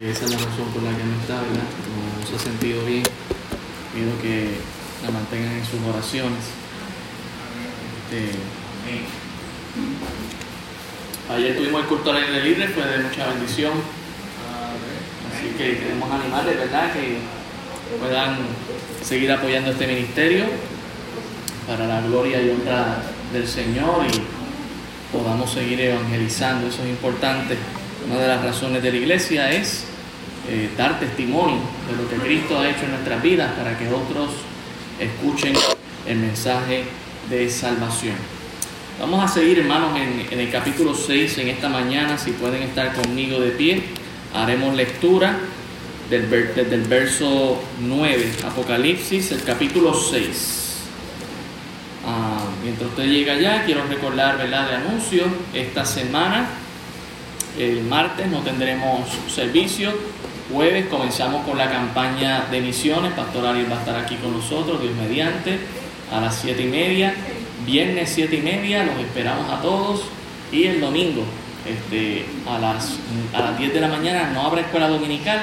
Esa es la razón por la que no está, ¿verdad? No se ha sentido bien. Pido que la mantengan en sus oraciones. Este, ayer tuvimos el culto al aire libre, fue de mucha bendición. Así que queremos animarles, ¿verdad? Que puedan seguir apoyando este ministerio para la gloria y honra del Señor y podamos seguir evangelizando. Eso es importante. Una de las razones de la iglesia es eh, dar testimonio de lo que Cristo ha hecho en nuestras vidas para que otros escuchen el mensaje de salvación. Vamos a seguir, hermanos, en, el capítulo 6 en esta mañana. Si pueden estar conmigo de pie, haremos lectura del, desde el verso 9, Apocalipsis, el capítulo 6. Ah, mientras usted llega allá, quiero recordar, ¿verdad?, de anuncio. Esta semana, el martes, no tendremos servicio. Jueves comenzamos con la campaña de misiones. Pastor Ariel va a estar aquí con nosotros, Dios mediante, a las siete y media. Viernes siete y media, los esperamos a todos. Y el domingo, este, a, las, a las 10 de la mañana, no habrá escuela dominical.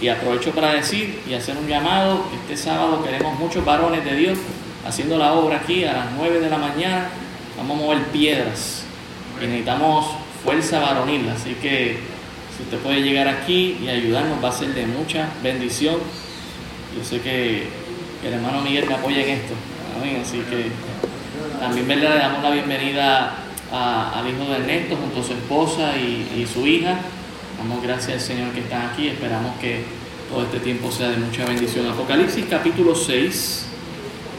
Y aprovecho para decir y hacer un llamado. Este sábado queremos muchos varones de Dios haciendo la obra aquí a las 9 de la mañana. Vamos a mover piedras necesitamos fuerza varonil. Así que si usted puede llegar aquí y ayudarnos, va a ser de mucha bendición. Yo sé que el hermano Miguel me apoya en esto. Así que también le damos la bienvenida al hijo de Ernesto junto a su esposa y, y su hija. Damos gracias al Señor que están aquí. Esperamos que todo este tiempo sea de mucha bendición. Apocalipsis capítulo 6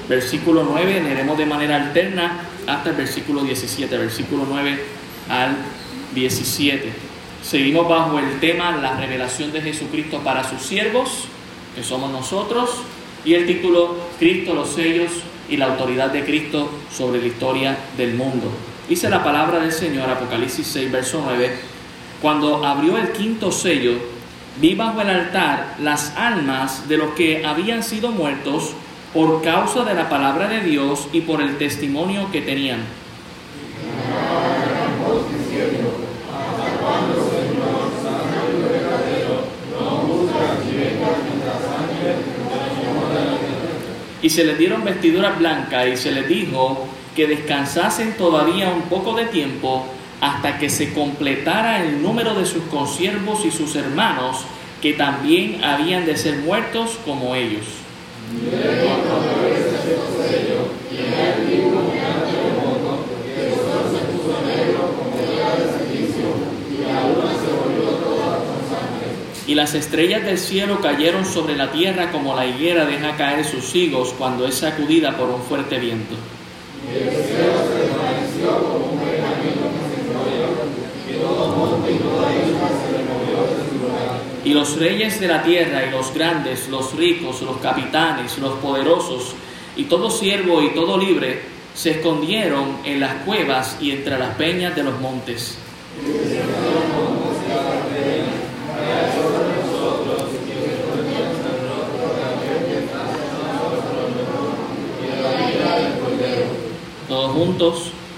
versículo 9, leeremos de manera alterna hasta el versículo 17, versículo 9 al 17. Seguimos bajo el tema la revelación de Jesucristo para sus siervos, que somos nosotros, y el título Cristo, los sellos y la autoridad de Cristo sobre la historia del mundo. Dice la palabra del Señor, Apocalipsis 6, verso 9, cuando abrió el quinto sello, vi bajo el altar las almas de los que habían sido muertos por causa de la palabra de Dios y por el testimonio que tenían. Y se les dieron vestiduras blancas y se les dijo que descansasen todavía un poco de tiempo hasta que se completara el número de sus consiervos y sus hermanos que también habían de ser muertos como ellos. Y las estrellas del cielo cayeron sobre la tierra como la higuera deja caer sus higos cuando es sacudida por un fuerte viento. Y los reyes de la tierra y los grandes, los ricos, los capitanes, los poderosos y todo siervo y todo libre se escondieron en las cuevas y entre las peñas de los montes. Todos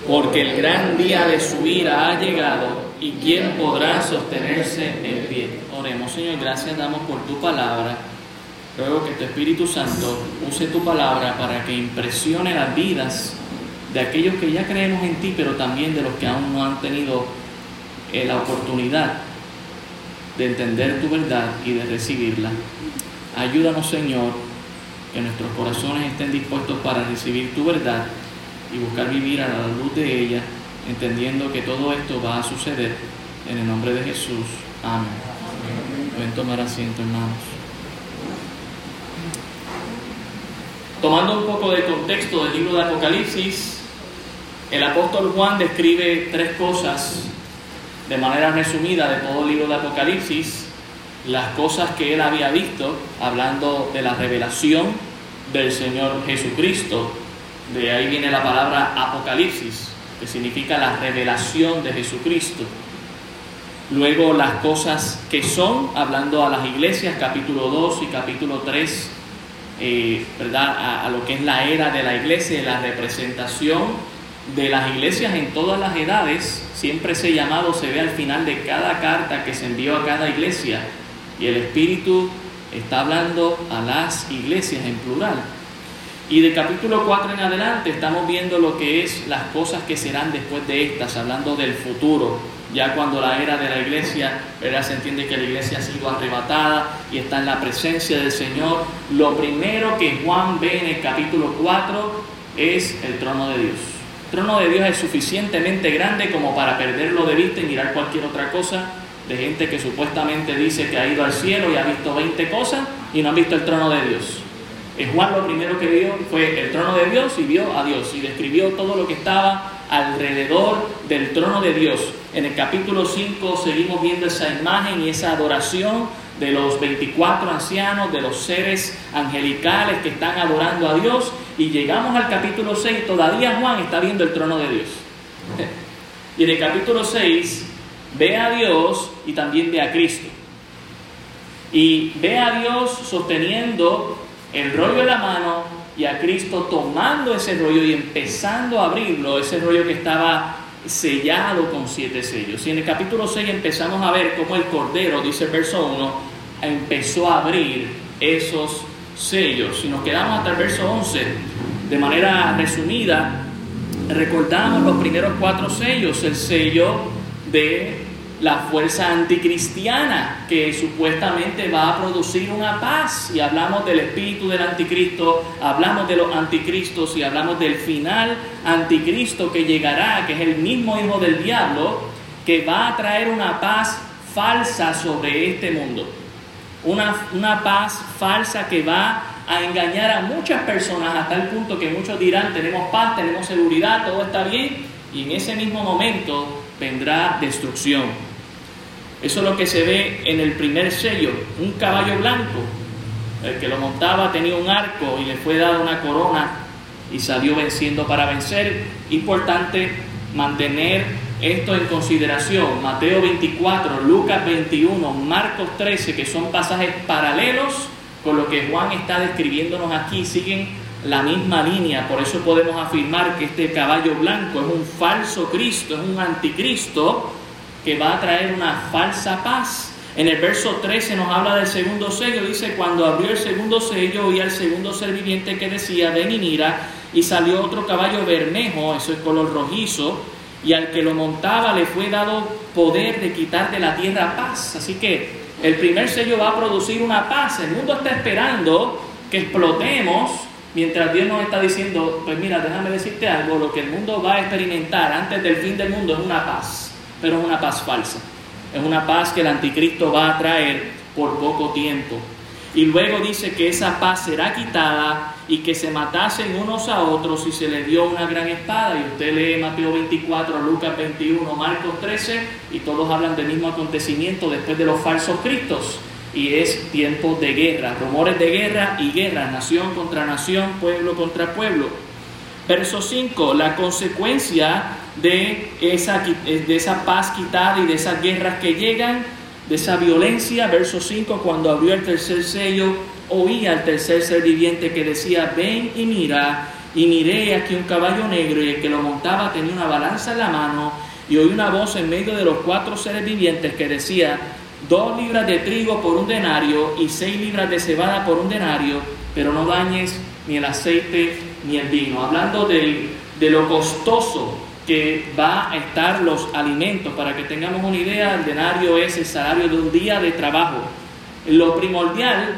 porque el gran día de su ira ha llegado y quién podrá sostenerse en pie. Oremos, Señor, gracias damos por tu palabra. Ruego que tu Espíritu Santo use tu palabra para que impresione las vidas de aquellos que ya creemos en ti, pero también de los que aún no han tenido eh, la oportunidad de entender tu verdad y de recibirla. Ayúdanos, Señor, que nuestros corazones estén dispuestos para recibir tu verdad y buscar vivir a la luz de ella, entendiendo que todo esto va a suceder en el nombre de Jesús. Amén. Pueden tomar asiento, hermanos. Tomando un poco de contexto del libro de Apocalipsis, el apóstol Juan describe tres cosas de manera resumida de todo el libro de Apocalipsis, las cosas que él había visto, hablando de la revelación del Señor Jesucristo. De ahí viene la palabra Apocalipsis, que significa la revelación de Jesucristo. Luego las cosas que son, hablando a las iglesias, capítulo 2 y capítulo 3, eh, ¿verdad? A, a, lo que es la era de la iglesia, la representación de las iglesias en todas las edades. Siempre ese llamado se ve al final de cada carta que se envió a cada iglesia, Y el Espíritu está hablando a las iglesias en plural. Y del capítulo 4 en adelante estamos viendo lo que es las cosas que serán después de estas, hablando del futuro. Ya cuando la era de la iglesia, ¿verdad? se entiende que la iglesia ha sido arrebatada y está en la presencia del Señor. Lo primero que Juan ve en el capítulo 4 es el trono de Dios. El trono de Dios es suficientemente grande como para perderlo de vista y mirar cualquier otra cosa de gente que supuestamente dice que ha ido al cielo y ha visto 20 cosas y no han visto el trono de Dios. Juan lo primero que vio fue el trono de Dios y vio a Dios y describió todo lo que estaba alrededor del trono de Dios. En el capítulo 5 seguimos viendo esa imagen y esa adoración de los 24 ancianos, de los seres angelicales que están adorando a Dios y llegamos al capítulo 6, todavía Juan está viendo el trono de Dios. Y en el capítulo 6 ve a Dios y también ve a Cristo. Y ve a Dios sosteniendo el rollo en la mano y a Cristo tomando ese rollo y empezando a abrirlo, ese rollo que estaba sellado con siete sellos. Y en el capítulo 6 empezamos a ver cómo el Cordero, dice el verso 1, empezó a abrir esos sellos. Si nos quedamos hasta el verso 11, de manera resumida, recordamos los primeros cuatro sellos, el sello de la fuerza anticristiana que supuestamente va a producir una paz. Y hablamos del espíritu del anticristo, hablamos de los anticristos y hablamos del final anticristo que llegará, que es el mismo hijo del diablo, que va a traer una paz falsa sobre este mundo. Una, una paz falsa que va a engañar a muchas personas hasta el punto que muchos dirán, tenemos paz, tenemos seguridad, todo está bien, y en ese mismo momento vendrá destrucción. Eso es lo que se ve en el primer sello, un caballo blanco. El que lo montaba tenía un arco y le fue dada una corona y salió venciendo para vencer. Importante mantener esto en consideración. Mateo 24, Lucas 21, Marcos 13, que son pasajes paralelos con lo que Juan está describiéndonos aquí, siguen la misma línea. Por eso podemos afirmar que este caballo blanco es un falso Cristo, es un anticristo que va a traer una falsa paz. En el verso 13 nos habla del segundo sello, dice, cuando abrió el segundo sello oía el segundo ser viviente que decía, ven y mira, y salió otro caballo bermejo, eso es color rojizo, y al que lo montaba le fue dado poder de quitar de la tierra paz. Así que el primer sello va a producir una paz. El mundo está esperando que explotemos mientras Dios nos está diciendo, pues mira, déjame decirte algo, lo que el mundo va a experimentar antes del fin del mundo es una paz, pero es una paz falsa. Es una paz que el anticristo va a traer por poco tiempo. Y luego dice que esa paz será quitada y que se matasen unos a otros y se les dio una gran espada. Y usted lee Mateo 24, Lucas 21, Marcos 13 y todos hablan del mismo acontecimiento después de los falsos cristos. Y es tiempo de guerra, rumores de guerra y guerra, nación contra nación, pueblo contra pueblo. Verso 5, la consecuencia de esa, de esa paz quitada y de esas guerras que llegan de esa violencia. Verso 5, cuando abrió el tercer sello, oía al tercer ser viviente que decía, ven y mira, y miré aquí un caballo negro y el que lo montaba tenía una balanza en la mano y oí una voz en medio de los cuatro seres vivientes que decía, dos libras de trigo por un denario y seis libras de cebada por un denario, pero no dañes ni el aceite ni el vino. Hablando de, de lo costoso que va a estar los alimentos. Para que tengamos una idea, el denario es el salario de un día de trabajo. Lo primordial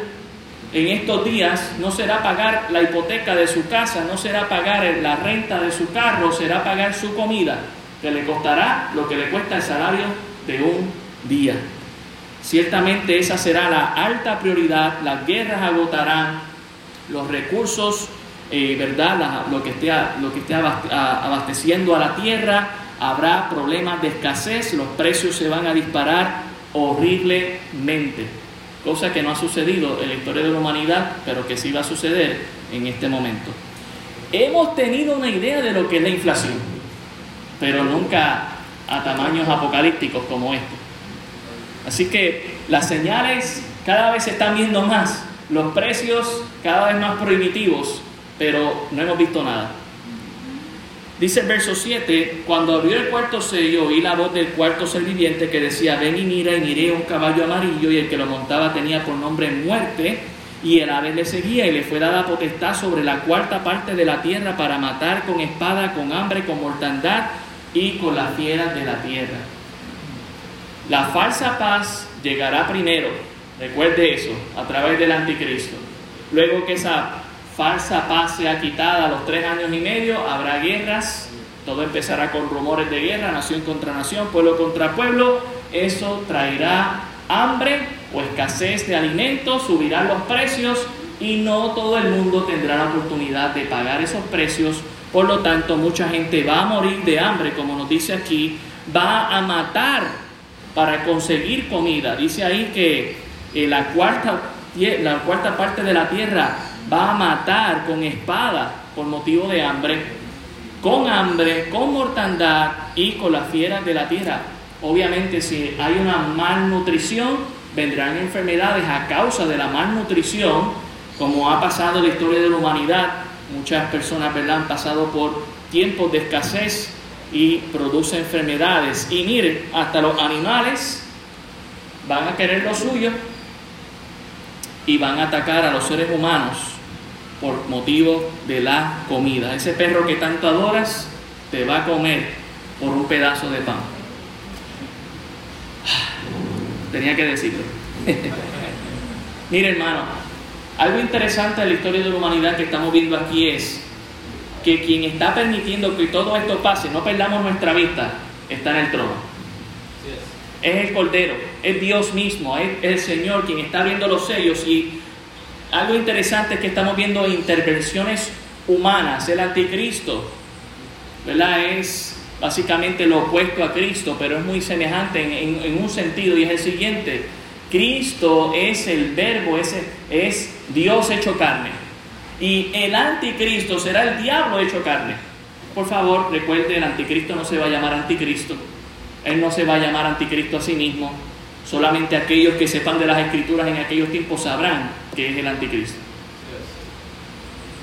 en estos días no será pagar la hipoteca de su casa, no será pagar la renta de su carro, será pagar su comida, que le costará lo que le cuesta el salario de un día. Ciertamente esa será la alta prioridad, las guerras agotarán, los recursos eh, ¿verdad? lo, que esté, lo que esté abasteciendo a la tierra, habrá problemas de escasez, los precios se van a disparar horriblemente, cosa que no ha sucedido en la historia de la humanidad, pero que sí va a suceder en este momento. Hemos tenido una idea de lo que es la inflación, pero nunca a tamaños apocalípticos como este. Así que las señales cada vez se están viendo más, los precios cada vez más prohibitivos pero no hemos visto nada. Dice el verso 7, cuando abrió el cuarto sello, oí la voz del cuarto ser viviente que decía, ven y mira y miré un caballo amarillo y el que lo montaba tenía por nombre muerte y el ave le seguía y le fue dada potestad sobre la cuarta parte de la tierra para matar con espada, con hambre, con mortandad y con las fieras de la tierra. La falsa paz llegará primero, recuerde eso, a través del anticristo. Luego que esa falsa paz sea quitada a los tres años y medio, habrá guerras, todo empezará con rumores de guerra, nación contra nación, pueblo contra pueblo, eso traerá hambre o escasez de alimentos, subirán los precios y no todo el mundo tendrá la oportunidad de pagar esos precios, por lo tanto mucha gente va a morir de hambre, como nos dice aquí, va a matar para conseguir comida. Dice ahí que eh, la, cuarta, la cuarta parte de la tierra va a matar con espada por motivo de hambre, con hambre, con mortandad y con las fieras de la tierra. Obviamente si hay una malnutrición, vendrán enfermedades a causa de la malnutrición, como ha pasado en la historia de la humanidad. Muchas personas han pasado por tiempos de escasez y produce enfermedades. Y miren, hasta los animales van a querer lo suyo y van a atacar a los seres humanos por motivo de la comida. Ese perro que tanto adoras te va a comer por un pedazo de pan. Tenía que decirlo. Mire hermano, algo interesante de la historia de la humanidad que estamos viendo aquí es que quien está permitiendo que todo esto pase, no perdamos nuestra vista, está en el trono. Es el Cordero, es Dios mismo, es el Señor quien está viendo los sellos y algo interesante es que estamos viendo intervenciones humanas. El anticristo, ¿verdad? Es básicamente lo opuesto a Cristo, pero es muy semejante en, un sentido y es el siguiente. Cristo es el verbo, es, es Dios hecho carne. Y el anticristo será el diablo hecho carne. Por favor, recuerde, el anticristo no se va a llamar anticristo. Él no se va a llamar anticristo a sí mismo. Solamente aquellos que sepan de las escrituras en aquellos tiempos sabrán que es el anticristo.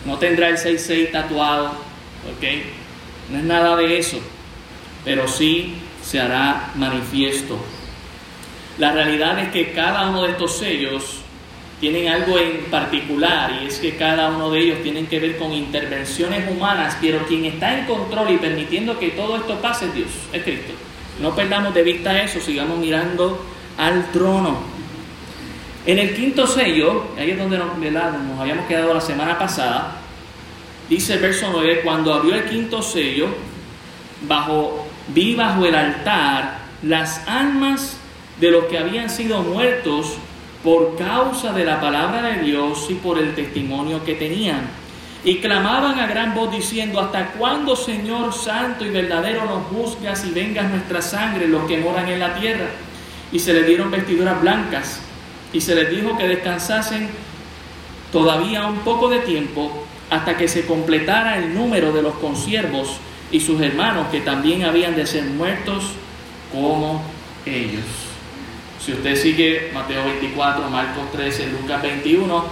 No tendrá el 6-6 tatuado, ¿ok? No es nada de eso, pero sí se hará manifiesto. La realidad es que cada uno de estos sellos tienen algo en particular y es que cada uno de ellos tienen que ver con intervenciones humanas, pero quien está en control y permitiendo que todo esto pase es Dios, es Cristo. No perdamos de vista eso, sigamos mirando al trono. En el quinto sello, ahí es donde nos, habíamos quedado la semana pasada, dice el verso 9, cuando abrió el quinto sello, bajo, vi bajo el altar las almas de los que habían sido muertos por causa de la palabra de Dios y por el testimonio que tenían. Y clamaban a gran voz diciendo, ¿hasta cuándo, Señor Santo y verdadero, nos juzgas y vengas nuestra sangre los que moran en la tierra? y se les dieron vestiduras blancas y se les dijo que descansasen todavía un poco de tiempo hasta que se completara el número de los consiervos y sus hermanos que también habían de ser muertos como ellos. Si usted sigue Mateo 24, Marcos 13, Lucas 21,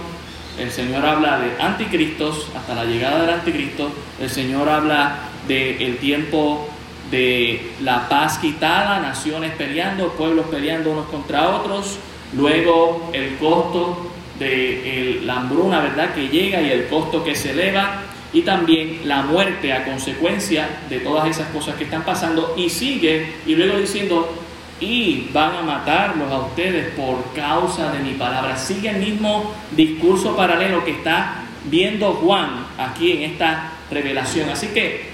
el Señor habla de anticristos hasta la llegada del anticristo, el Señor habla del el tiempo de la paz quitada, naciones peleando, pueblos peleando unos contra otros, luego el costo de la hambruna, ¿verdad?, que llega y el costo que se eleva, y también la muerte a consecuencia de todas esas cosas que están pasando, y sigue, y luego diciendo, y van a matarlos a ustedes por causa de mi palabra. Sigue el mismo discurso paralelo que está viendo Juan aquí en esta revelación. Así que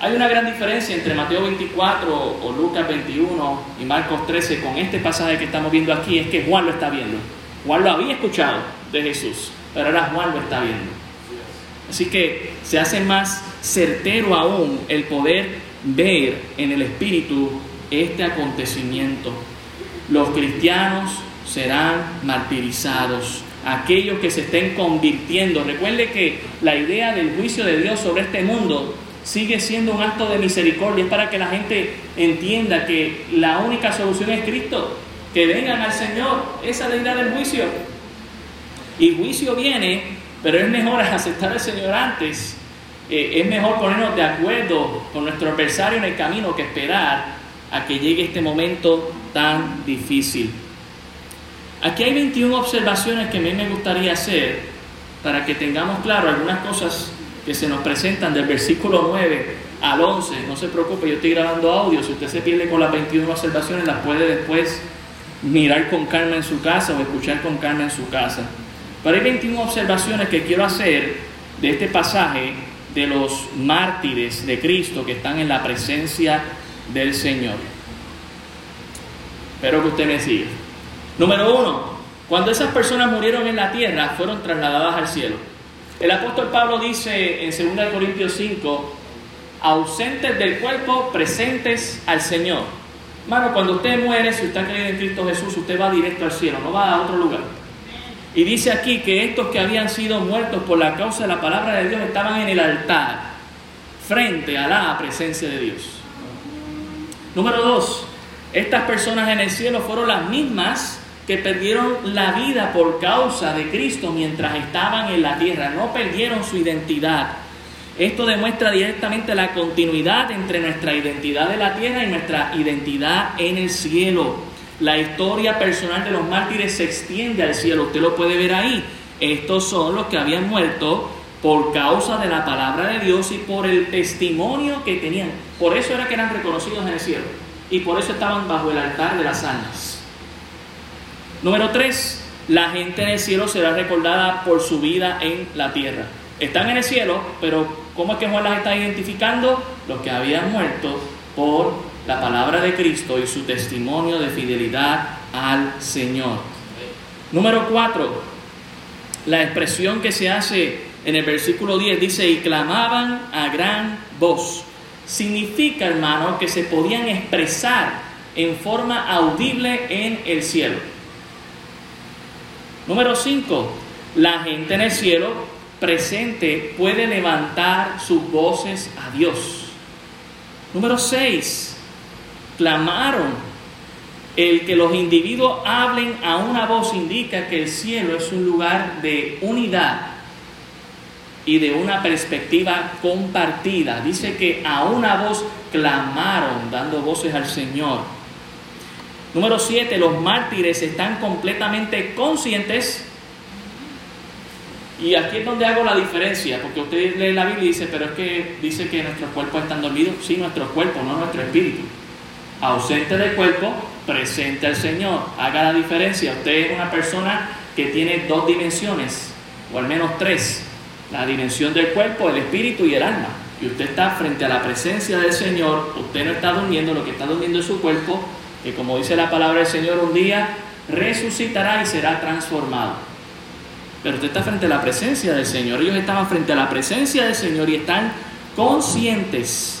hay una gran diferencia entre Mateo 24 o Lucas 21 y Marcos 13 con este pasaje que estamos viendo aquí, es que Juan lo está viendo. Juan lo había escuchado de Jesús, pero ahora Juan lo está viendo. Así que se hace más certero aún el poder ver en el Espíritu este acontecimiento. Los cristianos serán martirizados. Aquellos que se estén convirtiendo. Recuerde que la idea del juicio de Dios sobre este mundo sigue siendo un acto de misericordia, es para que la gente entienda que la única solución es Cristo, que vengan al Señor, esa deidad del juicio. Y juicio viene, pero es mejor aceptar al Señor antes eh, es mejor ponernos de acuerdo con nuestro adversario en el camino que esperar a que llegue este momento tan difícil. Aquí hay 21 observaciones que a mí me gustaría hacer para que tengamos claro algunas cosas que se nos presentan del versículo 9 al 11. No se preocupe, yo estoy grabando audio. Si usted se pierde con las 21 observaciones, las puede después mirar con calma en su casa o escuchar con calma en su casa. Pero hay 21 observaciones que quiero hacer de este pasaje de los mártires de Cristo que están en la presencia del Señor. Espero que usted me siga. Número uno, cuando esas personas murieron en la tierra, fueron trasladadas al cielo. El apóstol Pablo dice en 2 Corintios 5, ausentes del cuerpo, presentes al Señor. Hermano, cuando usted muere, si usted creído en Cristo Jesús, usted va directo al cielo, no va a otro lugar. Y dice aquí que estos que habían sido muertos por la causa de la palabra de Dios estaban en el altar, frente a la presencia de Dios. Número dos, estas personas en el cielo fueron las mismas que perdieron la vida por causa de Cristo mientras estaban en la tierra, no perdieron su identidad. Esto demuestra directamente la continuidad entre nuestra identidad de la tierra y nuestra identidad en el cielo. La historia personal de los mártires se extiende al cielo, usted lo puede ver ahí. Estos son los que habían muerto por causa de la palabra de Dios y por el testimonio que tenían. Por eso era que eran reconocidos en el cielo y por eso estaban bajo el altar de las almas. Número 3. La gente en el cielo será recordada por su vida en la tierra. Están en el cielo, pero ¿cómo es que Juan las está identificando? Los que habían muerto por la palabra de Cristo y su testimonio de fidelidad al Señor. Número 4, la expresión que se hace en el versículo 10 dice, y clamaban a gran voz. Significa, hermano, que se podían expresar en forma audible en el cielo. Número 5, la gente en el cielo presente puede levantar sus voces a Dios. Número 6, clamaron. El que los individuos hablen a una voz indica que el cielo es un lugar de unidad y de una perspectiva compartida. Dice que a una voz clamaron dando voces al Señor. Número 7, los mártires están completamente conscientes. Y aquí es donde hago la diferencia, porque usted lee la Biblia y dice, pero es que dice que nuestros cuerpos están dormidos. Sí, nuestros cuerpos, no nuestro espíritu ausente del cuerpo, presente al Señor. Haga la diferencia. Usted es una persona que tiene dos dimensiones, o al menos tres. La dimensión del cuerpo, el espíritu y el alma. Y usted está frente a la presencia del Señor. Usted no está durmiendo, lo que está durmiendo es su cuerpo, que como dice la palabra del Señor, un día resucitará y será transformado. Pero usted está frente a la presencia del Señor. Ellos estaban frente a la presencia del Señor y están conscientes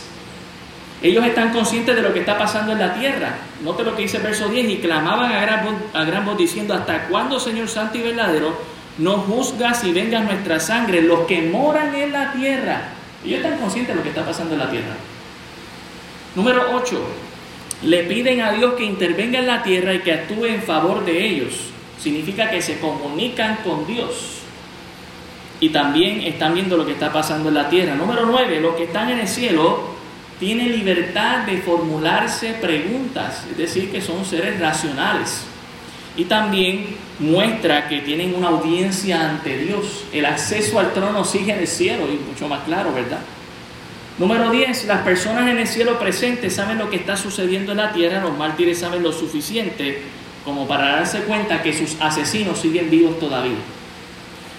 ellos están conscientes de lo que está pasando en la tierra. Note lo que dice el verso 10, y clamaban a gran, voz, diciendo, ¿hasta cuándo, Señor Santo y verdadero, no juzgas y vengas nuestra sangre, los que moran en la tierra? Ellos están conscientes de lo que está pasando en la tierra. Número 8. Le piden a Dios que intervenga en la tierra y que actúe en favor de ellos. Significa que se comunican con Dios. Y también están viendo lo que está pasando en la tierra. Número 9. Los que están en el cielo tiene libertad de formularse preguntas, es decir, que son seres racionales. Y también muestra que tienen una audiencia ante Dios. El acceso al trono sigue en el cielo y mucho más claro, ¿verdad? Número 10. Las personas en el cielo presentes saben lo que está sucediendo en la tierra. Los mártires saben lo suficiente como para darse cuenta que sus asesinos siguen vivos todavía.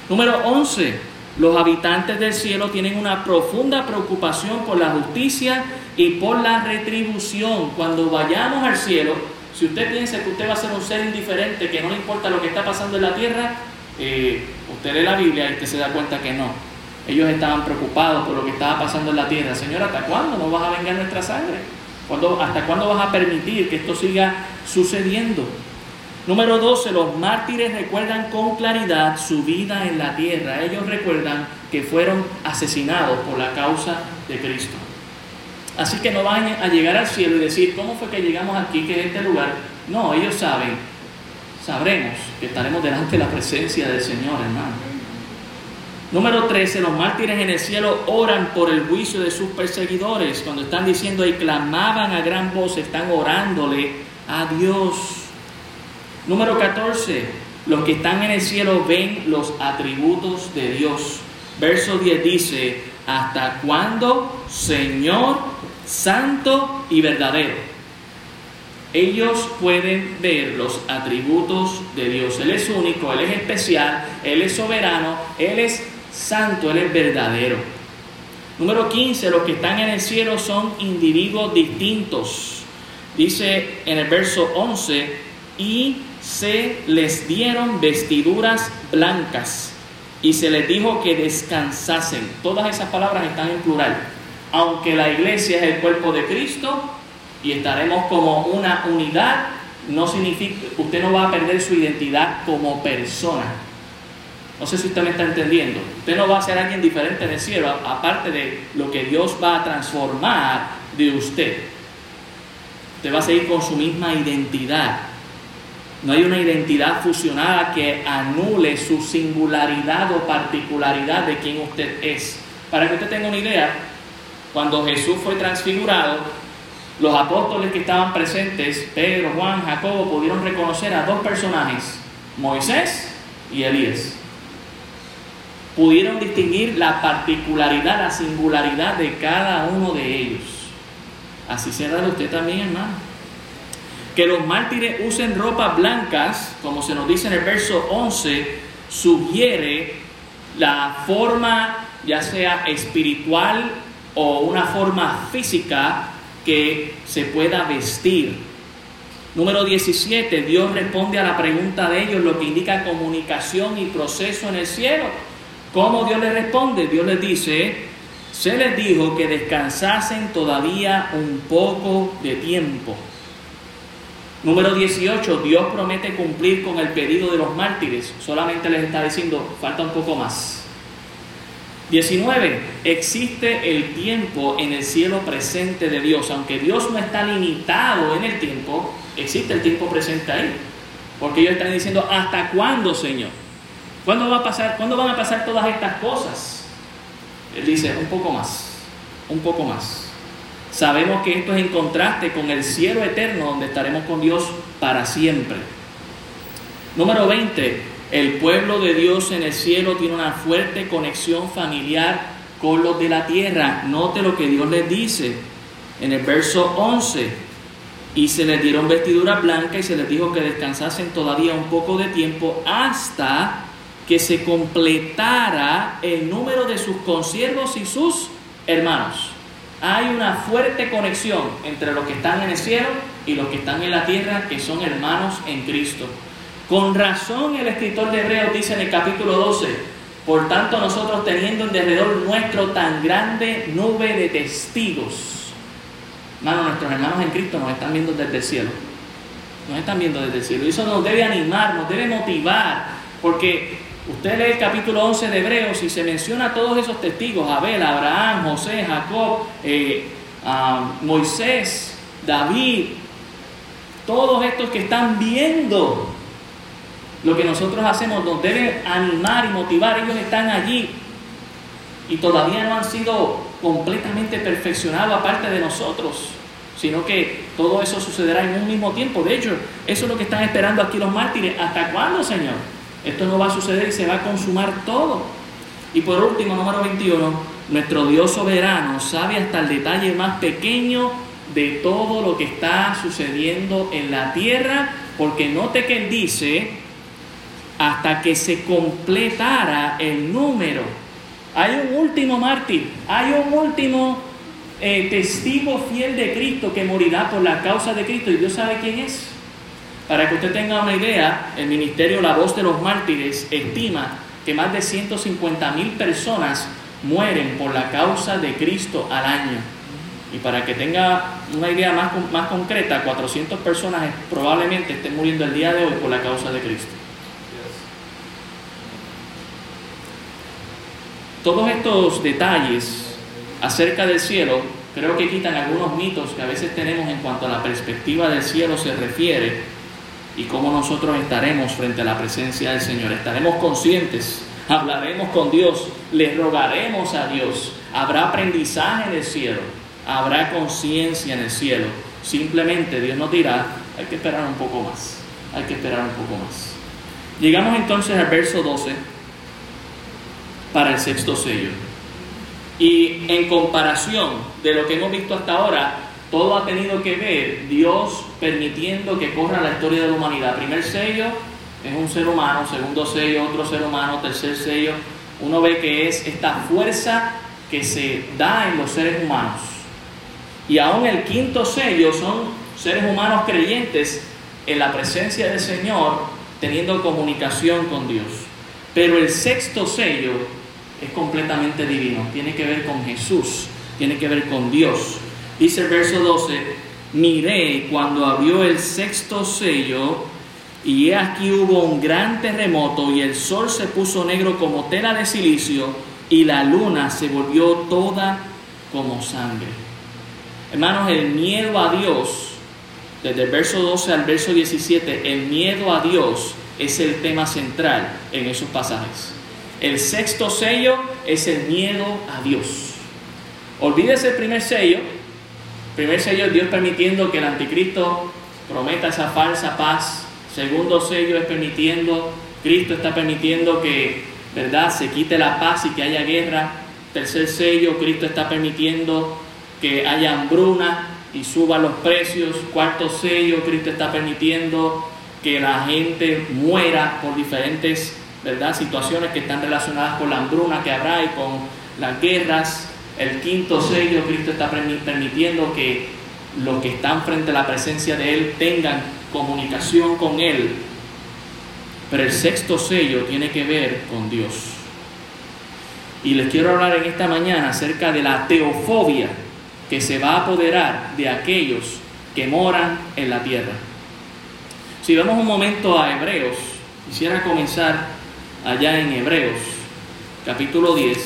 Número 11. Los habitantes del cielo tienen una profunda preocupación por la justicia y por la retribución. Cuando vayamos al cielo, si usted piensa que usted va a ser un ser indiferente, que no le importa lo que está pasando en la tierra, eh, usted lee la Biblia y usted se da cuenta que no. Ellos estaban preocupados por lo que estaba pasando en la tierra. Señor, ¿hasta cuándo no vas a vengar nuestra sangre? ¿Hasta cuándo vas a permitir que esto siga sucediendo? Número 12, los mártires recuerdan con claridad su vida en la tierra. Ellos recuerdan que fueron asesinados por la causa de Cristo. Así que no van a llegar al cielo y decir, ¿cómo fue que llegamos aquí, que es este lugar? No, ellos saben, sabremos que estaremos delante de la presencia del Señor, hermano. Número 13, los mártires en el cielo oran por el juicio de sus perseguidores. Cuando están diciendo y clamaban a gran voz, están orándole a Dios. Número 14, los que están en el cielo ven los atributos de Dios. Verso 10 dice, ¿hasta cuándo, Señor, santo y verdadero? Ellos pueden ver los atributos de Dios. Él es único, Él es especial, Él es soberano, Él es santo, Él es verdadero. Número 15, los que están en el cielo son individuos distintos. Dice en el verso 11, y se les dieron vestiduras blancas y se les dijo que descansasen. Todas esas palabras están en plural. Aunque la iglesia es el cuerpo de Cristo y estaremos como una unidad, no significa, usted no va a perder su identidad como persona no sé si usted me está entendiendo. Usted no va a ser alguien diferente en el cielo, aparte de lo que Dios va a transformar de usted. Usted va a seguir con su misma identidad. No hay una identidad fusionada que anule su singularidad o particularidad de quien usted es. Para que usted tenga una idea, cuando Jesús fue transfigurado, los apóstoles que estaban presentes, Pedro, Juan, Jacobo, pudieron reconocer a dos personajes, Moisés y Elías pudieron distinguir la particularidad, la singularidad de cada uno de ellos. Así será de usted también, hermano. Que los mártires usen ropas blancas, como se nos dice en el verso 11, sugiere la forma, ya sea espiritual o una forma física, que se pueda vestir. Número 17, Dios responde a la pregunta de ellos, lo que indica comunicación y proceso en el cielo. ¿Cómo Dios les responde? Dios les dice, se les dijo que descansasen todavía un poco de tiempo. Número 18, Dios promete cumplir con el pedido de los mártires. Solamente les está diciendo, falta un poco más. 19, existe el tiempo en el cielo presente de Dios. Aunque Dios no está limitado en el tiempo, existe el tiempo presente ahí. Porque ellos están diciendo, ¿hasta cuándo, Señor? ¿Cuándo, va a pasar, ¿Cuándo van a pasar todas estas cosas? Él dice, un poco más, un poco más. Sabemos que esto es en contraste con el cielo eterno donde estaremos con Dios para siempre. Número 20. El pueblo de Dios en el cielo tiene una fuerte conexión familiar con los de la tierra. Note lo que Dios les dice en el verso 11. Y se les dieron vestidura blanca y se les dijo que descansasen todavía un poco de tiempo hasta que se completara el número de sus consiervos y sus hermanos. Hay una fuerte conexión entre los que están en el cielo y los que están en la tierra, que son hermanos en Cristo. Con razón el escritor de Hebreos dice en el capítulo 12, por tanto nosotros teniendo en derredor nuestro tan grande nube de testigos. Hermanos, nuestros hermanos en Cristo nos están viendo desde el cielo. Nos están viendo desde el cielo. Y eso nos debe animar, nos debe motivar, porque Usted lee el capítulo 11 de Hebreos y se menciona a todos esos testigos, Abel, Abraham, José, Jacob, eh, Moisés, David, todos estos que están viendo lo que nosotros hacemos nos debe animar y motivar, ellos están allí y todavía no han sido completamente perfeccionados aparte de nosotros, sino que todo eso sucederá en un mismo tiempo. De hecho, eso es lo que están esperando aquí los mártires. ¿Hasta cuándo, Señor? Esto no va a suceder y se va a consumar todo. Y por último, número 21, nuestro Dios soberano sabe hasta el detalle más pequeño de todo lo que está sucediendo en la tierra, porque note que Él dice, hasta que se completara el número. Hay un último mártir, hay un último eh, testigo fiel de Cristo que morirá por la causa de Cristo y Dios sabe quién es. Para que usted tenga una idea, el Ministerio La Voz de los Mártires estima que más de 150 mil personas mueren por la causa de Cristo al año. Y para que tenga una idea más, más concreta, 400 personas probablemente estén muriendo el día de hoy por la causa de Cristo. Todos estos detalles acerca del cielo creo que quitan algunos mitos que a veces tenemos en cuanto a la perspectiva del cielo se refiere y cómo nosotros estaremos frente a la presencia del Señor. Estaremos conscientes hablaremos con Dios, le rogaremos a Dios, habrá aprendizaje en el cielo, habrá conciencia en el cielo. Simplemente Dios nos dirá, hay que esperar un poco más, hay que esperar un poco más. Llegamos entonces al verso 12 para el sexto sello. Y en comparación de lo que hemos visto hasta ahora, todo ha tenido que ver Dios permitiendo que corra la historia de la humanidad. Primer sello es un ser humano, segundo sello otro ser humano, tercer sello. Uno ve que es esta fuerza que se da en los seres humanos. Y aún el quinto sello son seres humanos creyentes en la presencia del Señor, teniendo comunicación con Dios. Pero el sexto sello es completamente divino, tiene que ver con Jesús, tiene que ver con Dios. Dice el verso 12, miré cuando abrió el sexto sello y aquí hubo un gran terremoto y el sol se puso negro como tela de silicio y la luna se volvió toda como sangre. Hermanos, el miedo a Dios, desde el verso 12 al verso 17, el miedo a Dios es el tema central en esos pasajes. El sexto sello es el miedo a Dios. Olvídese el primer sello, Primer sello es Dios permitiendo que el anticristo prometa esa falsa paz. Segundo sello es permitiendo, Cristo está permitiendo que, ¿verdad?, se quite la paz y que haya guerra. Tercer sello, Cristo está permitiendo que haya hambruna y suban los precios. Cuarto sello, Cristo está permitiendo que la gente muera por diferentes, ¿verdad?, situaciones que están relacionadas con la hambruna que habrá y con las guerras. El quinto sello, Cristo está permitiendo que los que están frente a la presencia de Él tengan comunicación con Él. Pero el sexto sello tiene que ver con Dios. Y les quiero hablar en esta mañana acerca de la teofobia que se va a apoderar de aquellos que moran en la tierra. Si vemos un momento a Hebreos, quisiera comenzar allá en Hebreos, capítulo 10,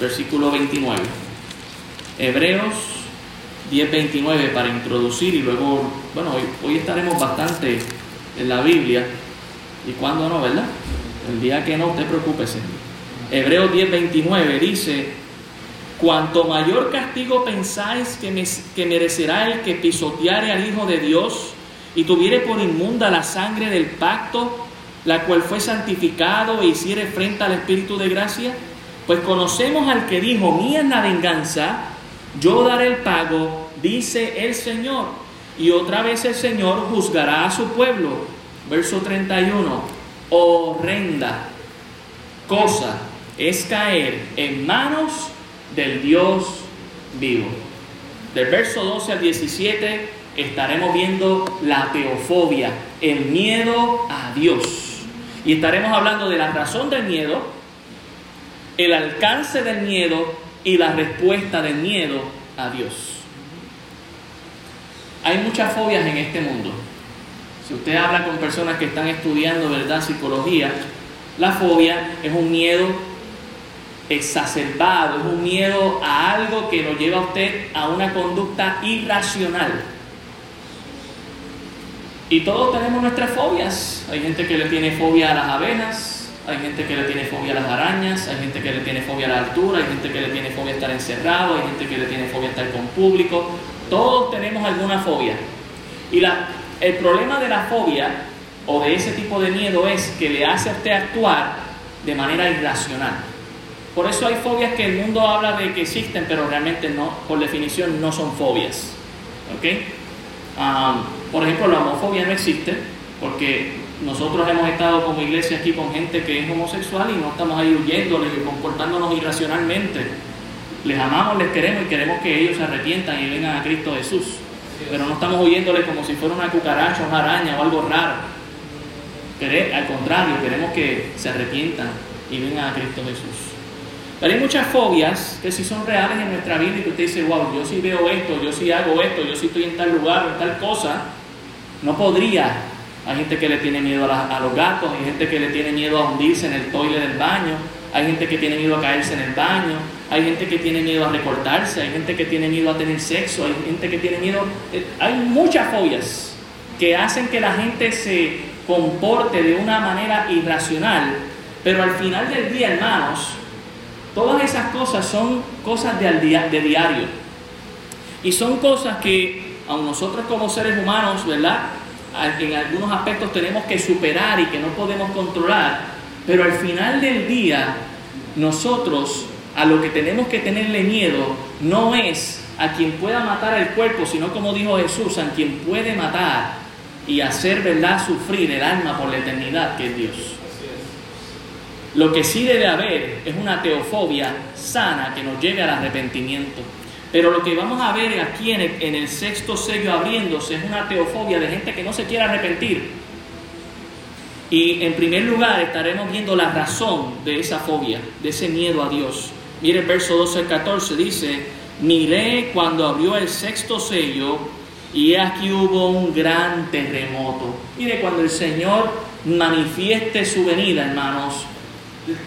versículo 29. Hebreos 10:29 para introducir y luego, bueno, hoy, estaremos bastante en la Biblia. ¿Y cuándo no, verdad? El día que no, usted preocúpese. Hebreos 10:29 dice, cuanto mayor castigo pensáis que, me, que merecerá el que pisoteare al Hijo de Dios y tuviere por inmunda la sangre del pacto, la cual fue santificado e hiciere frente al Espíritu de gracia, pues conocemos al que dijo, mía es la venganza, yo daré el pago, dice el Señor. Y otra vez el Señor juzgará a su pueblo. Verso 31. Horrenda cosa es caer en manos del Dios vivo. Del verso 12 al 17 estaremos viendo la teofobia, el miedo a Dios. Y estaremos hablando de la razón del miedo, el alcance del miedo y la respuesta del miedo a Dios. Hay muchas fobias en este mundo. Si usted habla con personas que están estudiando, ¿verdad?, psicología, la fobia es un miedo exacerbado, es un miedo a algo que lo lleva a usted a una conducta irracional. Y todos tenemos nuestras fobias. Hay gente que le tiene fobia a las abejas, hay gente que le tiene fobia a las arañas, hay gente que le tiene fobia a la altura, hay gente que le tiene fobia a estar encerrado, hay gente que le tiene fobia a estar con público. Todos tenemos alguna fobia. Y la, el problema de la fobia o de ese tipo de miedo es que le hace a usted actuar de manera irracional. Por eso hay fobias que el mundo habla de que existen, pero realmente no, por definición no son fobias. ¿Ok? Ah, por ejemplo, la homofobia no existe porque nosotros hemos estado como iglesia aquí con gente que es homosexual y no estamos ahí huyéndoles y comportándonos irracionalmente. Les amamos, les queremos y queremos que ellos se arrepientan y vengan a Cristo Jesús. Pero no estamos huyéndoles como si fuera una cucaracha, una araña o algo raro. Al contrario, queremos que se arrepientan y vengan a Cristo Jesús. Pero hay muchas fobias que sí son reales en nuestra vida y que usted dice, wow, yo sí veo esto, yo sí hago esto, yo sí estoy en tal lugar en tal cosa. No podría hay gente que le tiene miedo a, los gatos, hay gente que le tiene miedo a hundirse en el toile del baño, hay gente que tiene miedo a caerse en el baño, hay gente que tiene miedo a recortarse, hay gente que tiene miedo a tener sexo, hay gente que tiene miedo... Eh, hay muchas fobias que hacen que la gente se comporte de una manera irracional Pero al final del día, hermanos, todas esas cosas son cosas de, de diario. Y son cosas que, aun nosotros como seres humanos, ¿verdad? En algunos aspectos tenemos que superar y que no podemos controlar. Pero al final del día, nosotros a lo que tenemos que tenerle miedo no es a quien pueda matar el cuerpo, sino como dijo Jesús, a quien puede matar y hacer verdad sufrir el alma por la eternidad, que es Dios. Lo que sí debe haber es una teofobia sana que nos lleve al arrepentimiento. Pero lo que vamos a ver aquí en el, en el sexto sello abriéndose es una teofobia de gente que no se quiere arrepentir. Y en primer lugar estaremos viendo la razón de esa fobia, de ese miedo a Dios. Mire el verso 12 al 14, dice, miré cuando abrió el sexto sello y aquí hubo un gran terremoto. Mire, cuando el Señor manifieste su venida, hermanos,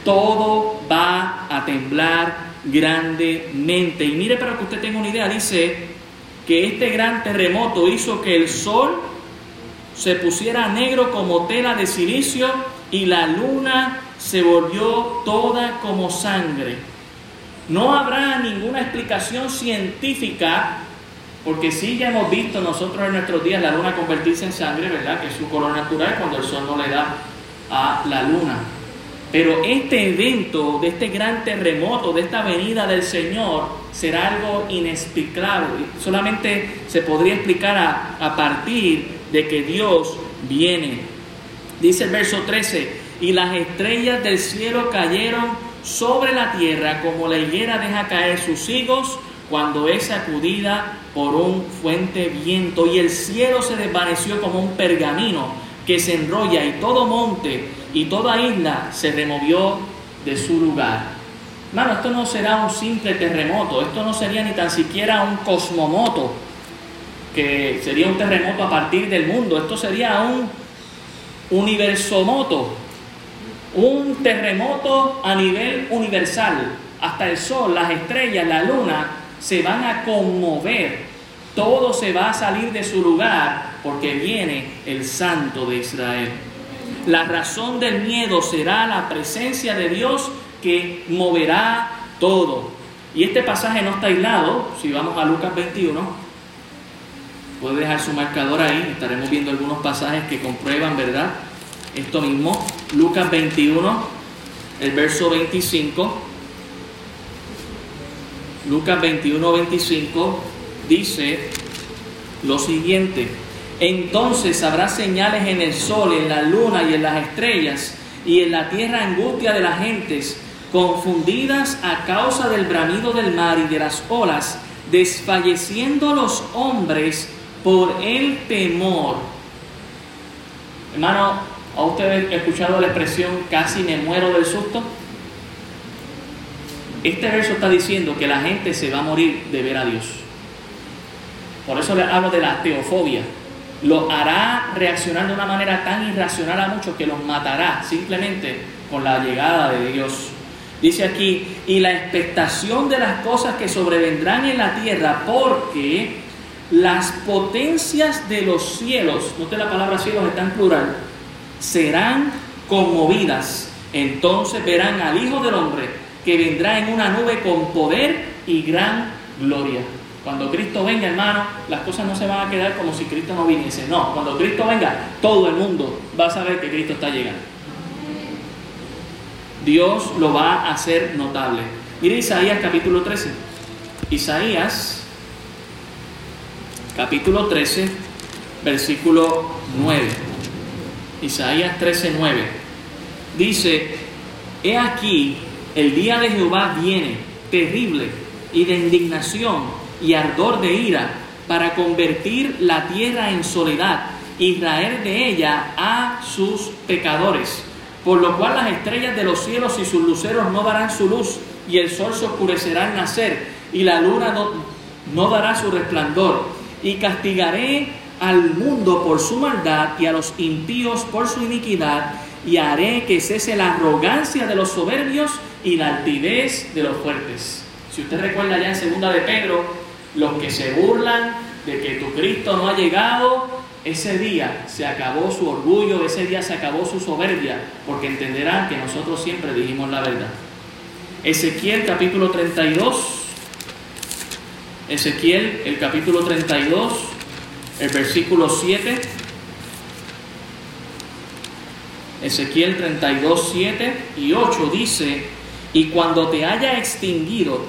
todo va a temblar grandemente. Y mire para que usted tenga una idea, dice que este gran terremoto hizo que el sol se pusiera negro como tela de silicio y la luna se volvió toda como sangre. No habrá ninguna explicación científica, porque sí ya hemos visto nosotros en nuestros días la luna convertirse en sangre, ¿verdad? Que es su color natural cuando el sol no le da a la luna. Pero este evento, de este gran terremoto, de esta venida del Señor, será algo inexplicable. Solamente se podría explicar a, a partir de que Dios viene. Dice el verso 13, y las estrellas del cielo cayeron sobre la tierra como la higuera deja caer sus higos cuando es sacudida por un fuente viento y el cielo se desvaneció como un pergamino que se enrolla y todo monte y toda isla se removió de su lugar. Hermano, esto no será un simple terremoto, esto no sería ni tan siquiera un cosmomoto, que sería un terremoto a partir del mundo, esto sería un universomoto, un terremoto a nivel universal. Hasta el sol, las estrellas, la luna se van a conmover, todo se va a salir de su lugar porque viene el Santo de Israel. La razón del miedo será la presencia de Dios que moverá todo. Y este pasaje no está aislado, si vamos a Lucas 21, puede dejar su marcador ahí, estaremos viendo algunos pasajes que comprueban, ¿verdad? Esto mismo, Lucas 21, el verso 25. Lucas 21, 25 dice lo siguiente. Entonces habrá señales en el sol, en la luna y en las estrellas, y en la tierra angustia de las gentes, confundidas a causa del bramido del mar y de las olas, desfalleciendo los hombres por el temor. Hermano, ¿ha usted escuchado la expresión casi me muero del susto? Este verso está diciendo que la gente se va a morir de ver a Dios. Por eso le hablo de la teofobia lo hará reaccionar de una manera tan irracional a muchos que los matará simplemente con la llegada de Dios. Dice aquí, y la expectación de las cosas que sobrevendrán en la tierra, porque las potencias de los cielos, note la palabra cielos está en plural, serán conmovidas. Entonces verán al Hijo del Hombre que vendrá en una nube con poder y gran gloria. Cuando Cristo venga, hermano, las cosas no se van a quedar como si Cristo no viniese. No, cuando Cristo venga, todo el mundo va a saber que Cristo está llegando. Dios lo va a hacer notable. Mire Isaías capítulo 13. Isaías capítulo 13, versículo 9. Isaías 13, 9. Dice, he aquí, el día de Jehová viene, terrible y de indignación y ardor de ira para convertir la tierra en soledad y traer de ella a sus pecadores. Por lo cual las estrellas de los cielos y sus luceros no darán su luz, y el sol se oscurecerá al nacer, y la luna no, no dará su resplandor. Y castigaré al mundo por su maldad y a los impíos por su iniquidad, y haré que cese la arrogancia de los soberbios y la altivez de los fuertes. Si usted recuerda ya en segunda de Pedro, los que se burlan de que tu Cristo no ha llegado, ese día se acabó su orgullo, ese día se acabó su soberbia, porque entenderán que nosotros siempre dijimos la verdad. Ezequiel capítulo 32, Ezequiel el capítulo 32, el versículo 7. Ezequiel 32, 7 y 8 dice, y cuando te haya extinguido,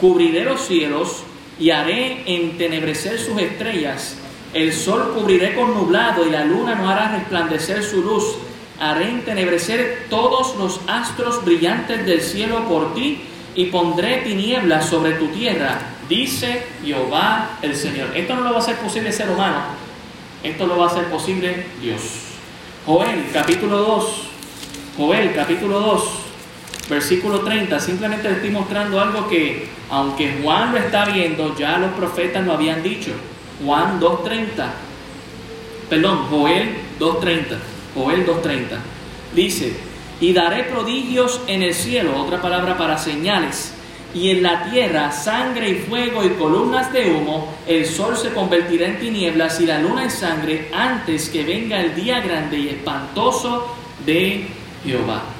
cubriré los cielos y haré entenebrecer sus estrellas el sol cubriré con nublado y la luna no hará resplandecer su luz. Haré entenebrecer todos los astros brillantes del cielo por ti y pondré tinieblas sobre tu tierra, dice Jehová el Señor. Esto no lo va a hacer posible ser humano, esto lo va a hacer posible Dios. Joel capítulo 2, Joel capítulo 2, versículo 30, simplemente le estoy mostrando algo que, aunque Juan lo está viendo, ya los profetas lo habían dicho. Juan 2.30, perdón, Joel 2.30, Joel 2.30, dice, y daré prodigios en el cielo, otra palabra para señales, y en la tierra sangre y fuego y columnas de humo, el sol se convertirá en tinieblas y la luna en sangre antes que venga el día grande y espantoso de Jehová.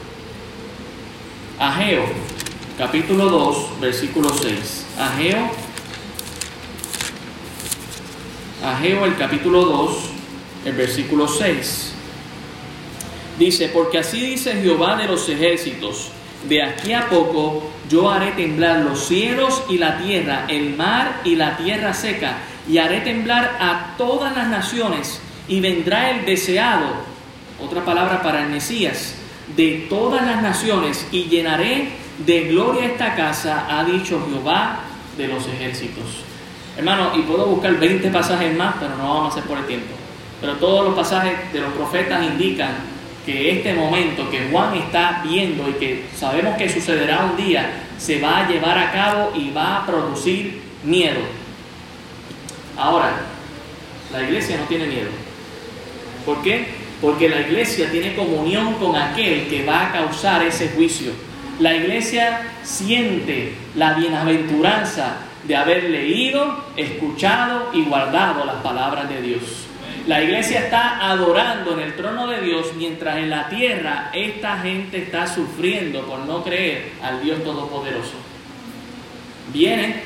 Ageo, capítulo 2, versículo 6. Ageo Ageo el capítulo 2, el versículo 6. Dice, porque así dice Jehová de los ejércitos, de aquí a poco yo haré temblar los cielos y la tierra, el mar y la tierra seca, y haré temblar a todas las naciones, y vendrá el deseado, otra palabra para el Mesías, de todas las naciones, y llenaré de gloria esta casa, ha dicho Jehová de los ejércitos. Hermano, y puedo buscar 20 pasajes más, pero no vamos a hacer por el tiempo. Pero todos los pasajes de los profetas indican que este momento que Juan está viendo y que sabemos que sucederá un día, se va a llevar a cabo y va a producir miedo. Ahora, la iglesia no tiene miedo. ¿Por qué? Porque la iglesia tiene comunión con aquel que va a causar ese juicio. La iglesia siente la bienaventuranza de haber leído, escuchado y guardado las palabras de Dios. La iglesia está adorando en el trono de Dios mientras en la tierra esta gente está sufriendo por no creer al Dios Todopoderoso. Viene,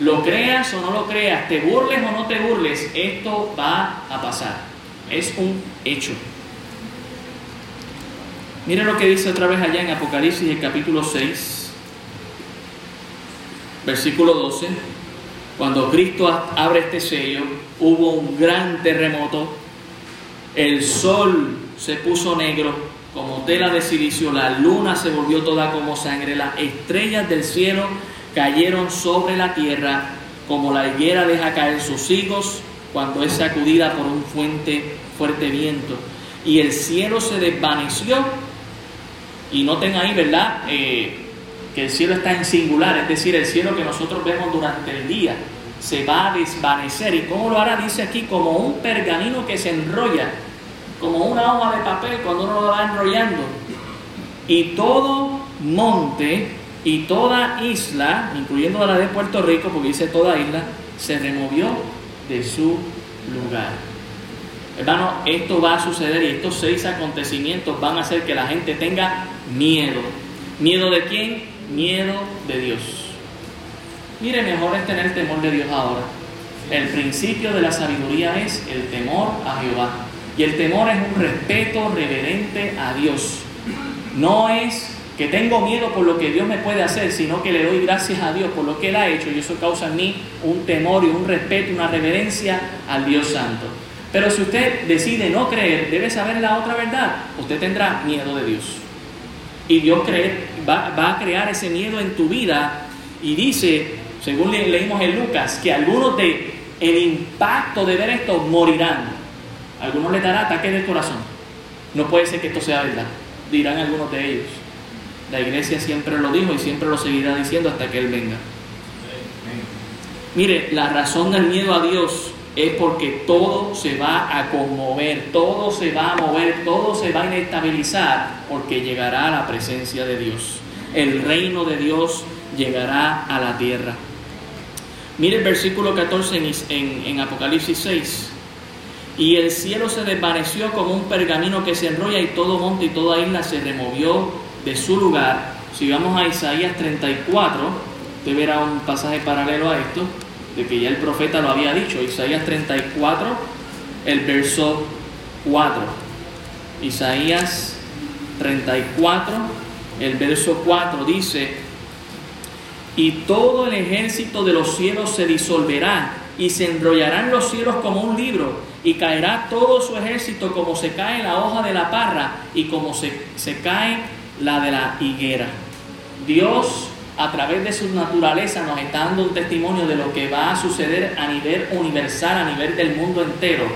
lo creas o no lo creas, te burles o no te burles, esto va a pasar. Es un hecho. Mire lo que dice otra vez allá en Apocalipsis, el capítulo 6 versículo 12, cuando Cristo abre este sello, hubo un gran terremoto, el sol se puso negro como tela de silicio, la luna se volvió toda como sangre, las estrellas del cielo cayeron sobre la tierra como la higuera deja caer sus higos cuando es sacudida por un fuente, fuerte viento. Y el cielo se desvaneció. Y noten ahí, ¿verdad? Eh, que el cielo está en singular, es decir, el cielo que nosotros vemos durante el día se va a desvanecer. ¿Y cómo lo hará? Dice aquí, como un pergamino que se enrolla, como una hoja de papel cuando uno lo va enrollando. Y todo monte y toda isla, incluyendo la de Puerto Rico, porque dice toda isla, se removió de su lugar. Hermano, esto va a suceder y estos seis acontecimientos van a hacer que la gente tenga miedo. ¿Miedo de quién? miedo de Dios. Mire, mejor es tener temor de Dios ahora. El principio de la sabiduría es el temor a Jehová. Y el temor es un respeto reverente a Dios. No es que tengo miedo por lo que Dios me puede hacer, sino que le doy gracias a Dios por lo que Él ha hecho y eso causa en mí un temor y un respeto, una reverencia al Dios Santo. Pero si usted decide no creer, debe saber la otra verdad, usted tendrá miedo de Dios. Y Dios va, a crear ese miedo en tu vida. Y dice, según leímos en Lucas, que algunos de el impacto de ver esto morirán. Algunos les dará ataque del corazón. No puede ser que esto sea verdad, dirán algunos de ellos. La iglesia siempre lo dijo y siempre lo seguirá diciendo hasta que Él venga. Mire, la razón del miedo a Dios es porque todo se va a conmover, todo se va a mover, todo se va a inestabilizar, porque llegará a la presencia de Dios. El reino de Dios llegará a la tierra. Mire el versículo 14 en, en, Apocalipsis 6. Y el cielo se desvaneció como un pergamino que se enrolla y todo monte y toda isla se removió de su lugar. Si vamos a Isaías 34, usted verá un pasaje paralelo a esto, de que ya el profeta lo había dicho. Isaías 34, el verso 4. Isaías 34, el verso 4 dice, y todo el ejército de los cielos se disolverá y se enrollarán los cielos como un libro y caerá todo su ejército como se cae la hoja de la parra y como se, se cae la de la higuera. Dios a través de su naturaleza nos está dando un testimonio de lo que va a suceder a nivel universal, a nivel del mundo entero,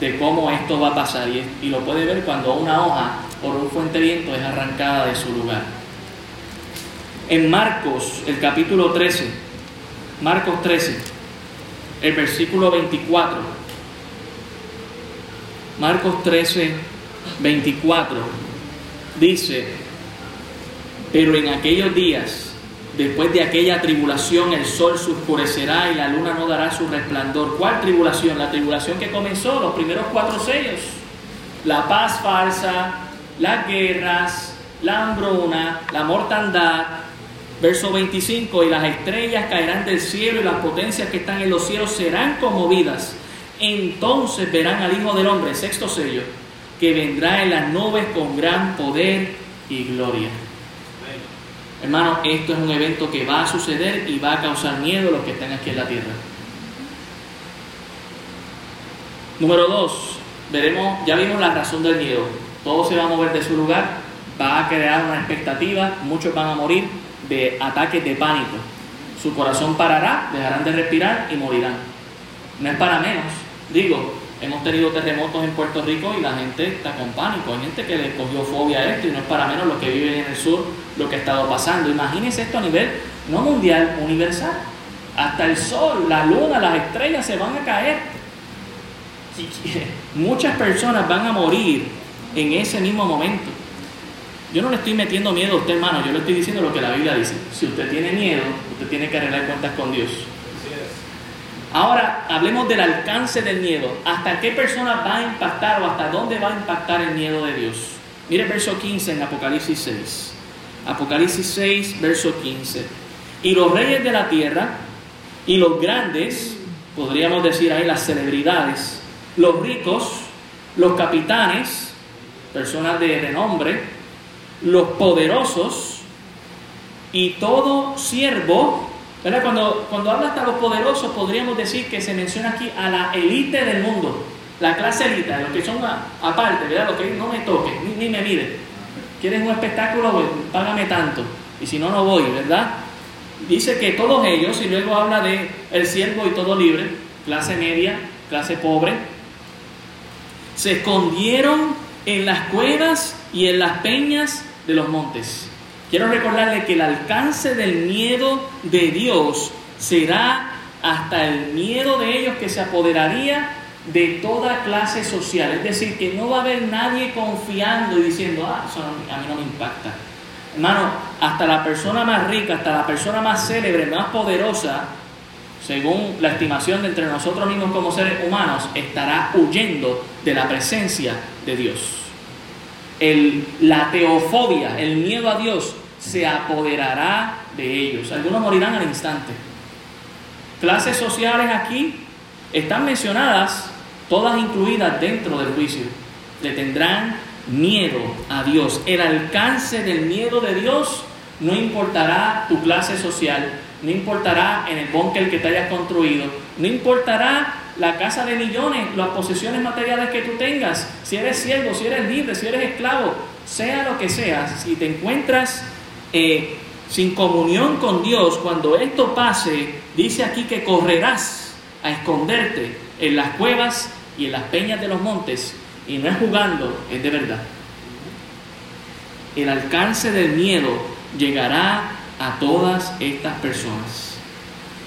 de cómo esto va a pasar. Y, lo puede ver cuando una hoja por un fuente viento es arrancada de su lugar. En Marcos, el capítulo 13, Marcos 13, el versículo 24. Marcos 13, 24 dice, pero en aquellos días, después de aquella tribulación, el sol se oscurecerá y la luna no dará su resplandor. ¿Cuál tribulación? La tribulación que comenzó, los primeros cuatro sellos. La paz falsa, las guerras, la hambruna, la mortandad. Verso 25, y las estrellas caerán del cielo y las potencias que están en los cielos serán conmovidas. Entonces verán al Hijo del Hombre, sexto sello, que vendrá en las nubes con gran poder y gloria. Hermano, esto es un evento que va a suceder y va a causar miedo a los que están aquí en la tierra. Número dos, veremos, ya vimos la razón del miedo. Todo se va a mover de su lugar, va a crear una expectativa, muchos van a morir de ataques de pánico. Su corazón parará, dejarán de respirar y morirán. No es para menos. Digo, hemos tenido terremotos en Puerto Rico y la gente está con pánico. Hay gente que le cogió fobia a esto y no es para menos los que viven en el sur lo que ha estado pasando. Imagínense esto a nivel no mundial, universal. Hasta el sol, la luna, las estrellas se van a caer. Muchas personas van a morir en ese mismo momento. Yo no le estoy metiendo miedo a usted, hermano, yo le estoy diciendo lo que la Biblia dice. Si usted tiene miedo, usted tiene que arreglar cuentas con Dios. Ahora hablemos del alcance del miedo. ¿Hasta qué persona va a impactar o hasta dónde va a impactar el miedo de Dios? Mire el verso 15 en Apocalipsis 6. Apocalipsis 6, verso 15. Y los reyes de la tierra y los grandes, podríamos decir ahí las celebridades, los ricos, los capitanes, personas de renombre, los poderosos y todo siervo, ¿verdad? Cuando, cuando habla hasta los poderosos, podríamos decir que se menciona aquí a la élite del mundo, la clase élite, los que son aparte, ¿verdad? Los que no me toquen, ni, ni me miden. ¿Quieres un espectáculo? Pues, págame tanto. Y si no, no voy, ¿verdad? Dice que todos ellos, y luego habla de el siervo y todo libre, clase media, clase pobre, se escondieron en las cuevas y en las peñas de los montes. Quiero recordarle que el alcance del miedo de Dios será hasta el miedo de ellos que se apoderaría de toda clase social. Es decir, que no va a haber nadie confiando y diciendo, ah, eso a mí no me impacta. Hermano, hasta la persona más rica, hasta la persona más célebre, más poderosa, según la estimación de entre nosotros mismos como seres humanos, estará huyendo de la presencia de Dios. El, la teofobia, el miedo a Dios, se apoderará de ellos. Algunos morirán al instante. Clases sociales aquí están mencionadas todas incluidas dentro del juicio, le tendrán miedo a Dios. El alcance del miedo de Dios no importará tu clase social, no importará en el búnker que te hayas construido, no importará la casa de millones, las posesiones materiales que tú tengas, si eres siervo, si eres libre, si eres esclavo, sea lo que sea, si te encuentras eh, sin comunión con Dios, cuando esto pase, dice aquí que correrás a esconderte en las cuevas y en las peñas de los montes, y no es jugando, es de verdad. El alcance del miedo llegará a todas estas personas.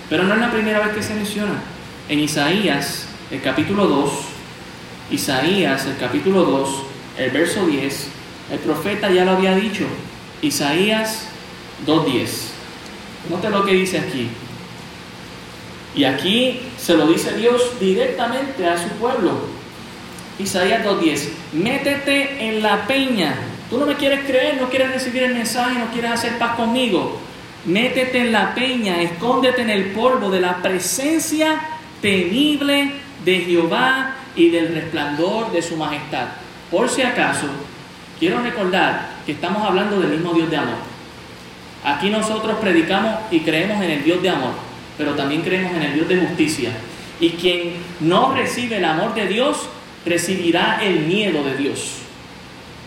Pero no es la primera vez que se menciona. En Isaías, el capítulo 2, Isaías, el capítulo 2, el verso 10, el profeta ya lo había dicho. Isaías 2.10. Note lo que dice aquí. Y aquí se lo dice Dios directamente a su pueblo. Isaías 2.10, métete en la peña. Tú no me quieres creer, no quieres recibir el mensaje, no quieres hacer paz conmigo. Métete en la peña, escóndete en el polvo de la presencia temible de Jehová y del resplandor de su majestad. Por si acaso, quiero recordar que estamos hablando del mismo Dios de amor. Aquí nosotros predicamos y creemos en el Dios de amor, pero también creemos en el Dios de justicia. Y quien no recibe el amor de Dios, recibirá el miedo de Dios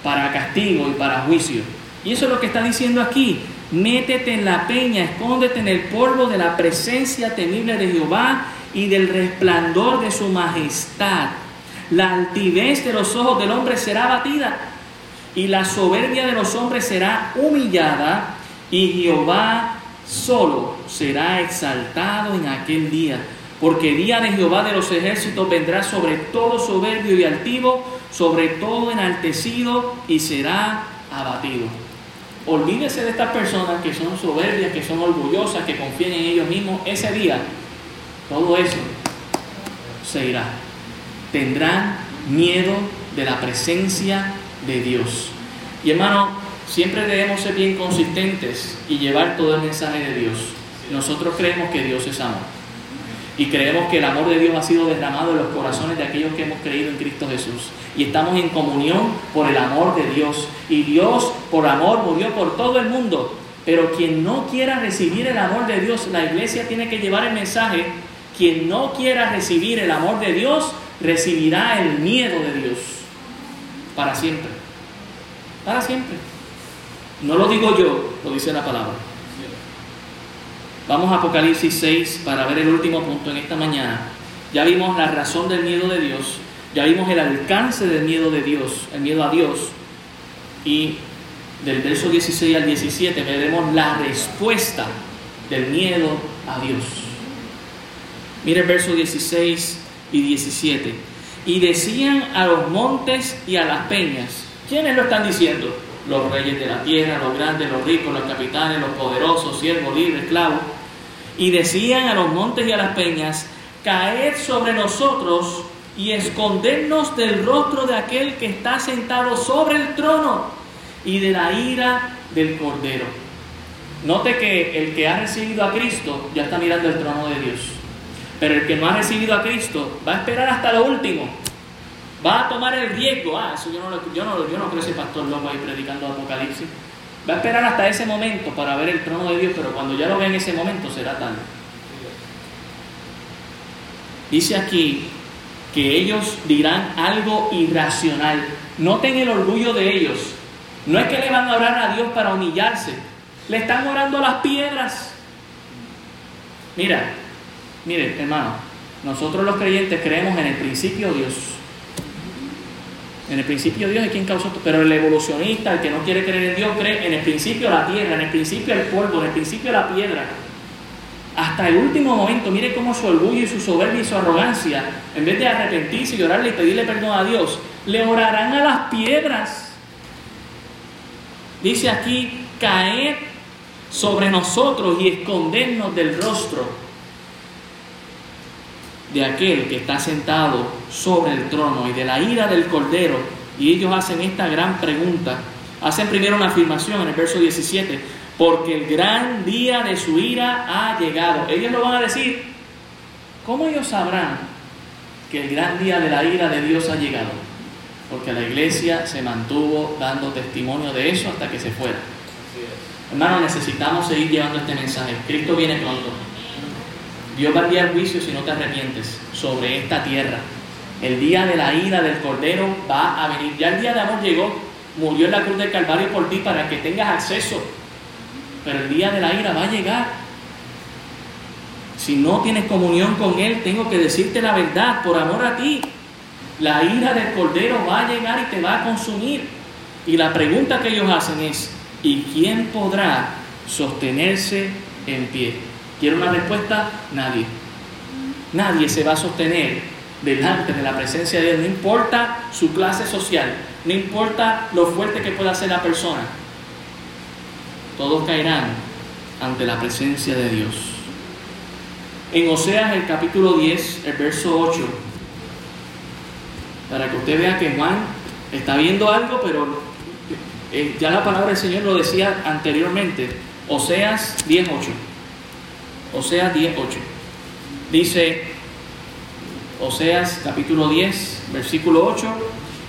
para castigo y para juicio. Y eso es lo que está diciendo aquí. Métete en la peña, escóndete en el polvo de la presencia temible de Jehová y del resplandor de su majestad. La altivez de los ojos del hombre será abatida y la soberbia de los hombres será humillada y Jehová solo será exaltado en aquel día. Porque día de Jehová de los ejércitos vendrá sobre todo soberbio y altivo, sobre todo enaltecido y será abatido. Olvídese de estas personas que son soberbias, que son orgullosas, que confían en ellos mismos. Ese día, todo eso se irá. Tendrán miedo de la presencia de Dios. Y hermano, siempre debemos ser bien consistentes y llevar todo el mensaje de Dios. Nosotros creemos que Dios es amor. Y creemos que el amor de Dios ha sido derramado en los corazones de aquellos que hemos creído en Cristo Jesús. Y estamos en comunión por el amor de Dios. Y Dios, por amor, murió por todo el mundo. Pero quien no quiera recibir el amor de Dios, la iglesia tiene que llevar el mensaje. Quien no quiera recibir el amor de Dios, recibirá el miedo de Dios. Para siempre. Para siempre. No lo digo yo, lo dice la palabra. Vamos a Apocalipsis 6 para ver el último punto en esta mañana. Ya vimos la razón del miedo de Dios, ya vimos el alcance del miedo de Dios, el miedo a Dios. Y del verso 16 al 17 veremos la respuesta del miedo a Dios. Mire el verso 16 y 17. Y decían a los montes y a las peñas. ¿Quiénes lo están diciendo? Los reyes de la tierra, los grandes, los ricos, los capitanes, los poderosos, siervos, libres, esclavos. Y decían a los montes y a las peñas, caed sobre nosotros y escondernos del rostro de aquel que está sentado sobre el trono y de la ira del Cordero. Note que el que ha recibido a Cristo ya está mirando el trono de Dios. Pero el que no ha recibido a Cristo va a esperar hasta lo último. Va a tomar el riesgo. Ah, eso yo no, yo no, yo no creo ese pastor loco ahí predicando Apocalipsis. Va a esperar hasta ese momento para ver el trono de Dios, pero cuando ya lo vea en ese momento será tarde. Dice aquí que ellos dirán algo irracional. Noten el orgullo de ellos. No es que le van a orar a Dios para humillarse. Le están orando a las piedras. Mira, mire, hermano, nosotros los creyentes creemos en el principio Dios. En el principio Dios es quien causó todo, pero el evolucionista, el que no quiere creer en Dios, cree en el principio la tierra, en el principio el polvo, en el principio la piedra. Hasta el último momento, mire cómo su orgullo y su soberbia y su arrogancia, en vez de arrepentirse y orarle y pedirle perdón a Dios, le orarán a las piedras. Dice aquí, caer sobre nosotros y escondernos del rostro de aquel que está sentado sobre el trono y de la ira del cordero. Y ellos hacen esta gran pregunta. Hacen primero una afirmación en el verso 17, porque el gran día de su ira ha llegado. Ellos lo van a decir, ¿cómo ellos sabrán que el gran día de la ira de Dios ha llegado? Porque la iglesia se mantuvo dando testimonio de eso hasta que se fuera. Hermano, necesitamos seguir llevando este mensaje. Cristo viene pronto. Dios va a enviar juicio si no te arrepientes sobre esta tierra. El día de la ira del Cordero va a venir. Ya el día de amor llegó, murió en la cruz del Calvario por ti para que tengas acceso. Pero el día de la ira va a llegar. Si no tienes comunión con Él, tengo que decirte la verdad por amor a ti. La ira del Cordero va a llegar y te va a consumir. Y la pregunta que ellos hacen es, ¿y quién podrá sostenerse en pie? ¿Quiere una respuesta? Nadie. Nadie se va a sostener delante de la presencia de Dios, no importa su clase social, no importa lo fuerte que pueda ser la persona. Todos caerán ante la presencia de Dios. En Oseas el capítulo 10, el verso 8, para que usted vea que Juan está viendo algo, pero eh, ya la palabra del Señor lo decía anteriormente. Oseas 10.8. Oseas 10.8. Dice Oseas capítulo 10, versículo 8,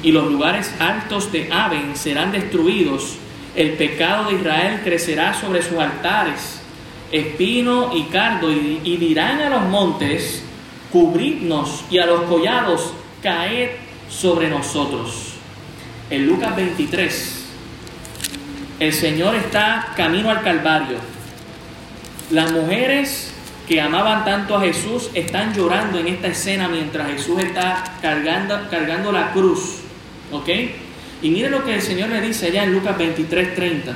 y los lugares altos de Aben serán destruidos, el pecado de Israel crecerá sobre sus altares, espino y cardo, y, y dirán a los montes, cubridnos, y a los collados, caed sobre nosotros. En Lucas 23, el Señor está camino al Calvario. Las mujeres que amaban tanto a Jesús están llorando en esta escena mientras Jesús está cargando, la cruz. ¿Ok? Y mire lo que el Señor le dice allá en Lucas 23, 30.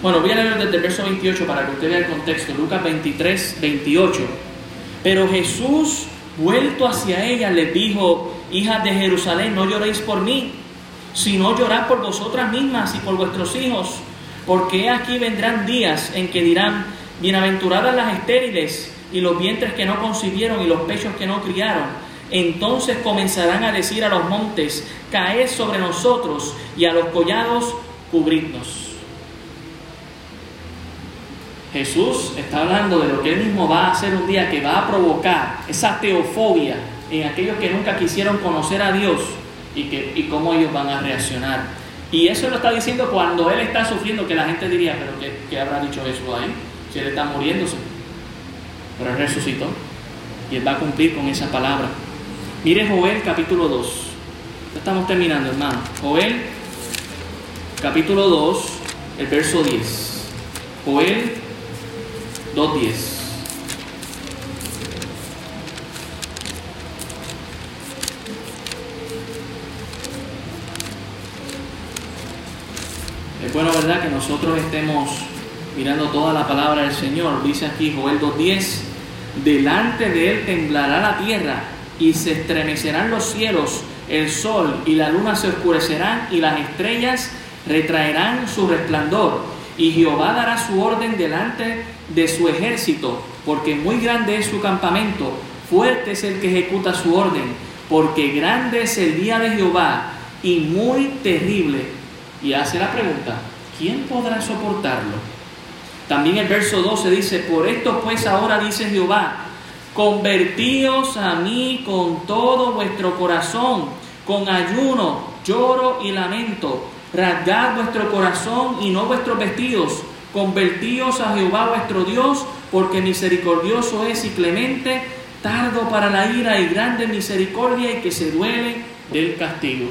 Bueno, voy a leer desde el verso 28 para que usted vea el contexto. Lucas 23, 28. Pero Jesús, vuelto hacia ella, les dijo, hijas de Jerusalén, no lloréis por mí, sino llorad por vosotras mismas y por vuestros hijos porque aquí vendrán días en que dirán, bienaventuradas las estériles y los vientres que no concibieron y los pechos que no criaron. Entonces comenzarán a decir a los montes, caed sobre nosotros y a los collados, cubridnos. Jesús está hablando de lo que él mismo va a hacer un día que va a provocar esa teofobia en aquellos que nunca quisieron conocer a Dios y, que, y cómo ellos van a reaccionar. Y eso lo está diciendo cuando él está sufriendo, que la gente diría, pero ¿qué, habrá dicho Jesús ahí? Si él está muriéndose. Pero él resucitó. Y él va a cumplir con esa palabra. Mire Joel capítulo 2. Ya estamos terminando, hermano. Joel capítulo 2, el verso 10. Joel 2.10. nosotros estemos mirando toda la palabra del Señor. Dice aquí Joel 2.10, delante de él temblará la tierra y se estremecerán los cielos, el sol y la luna se oscurecerán y las estrellas retraerán su resplandor. Y Jehová dará su orden delante de su ejército, porque muy grande es su campamento, fuerte es el que ejecuta su orden, porque grande es el día de Jehová y muy terrible y hace la pregunta, ¿quién podrá soportarlo? También el verso 12 dice, por esto pues ahora dice Jehová, convertíos a mí con todo vuestro corazón, con ayuno, lloro y lamento, rasgad vuestro corazón y no vuestros vestidos, convertíos a Jehová vuestro Dios, porque misericordioso es y clemente, tardo para la ira y grande misericordia y que se duele del castigo.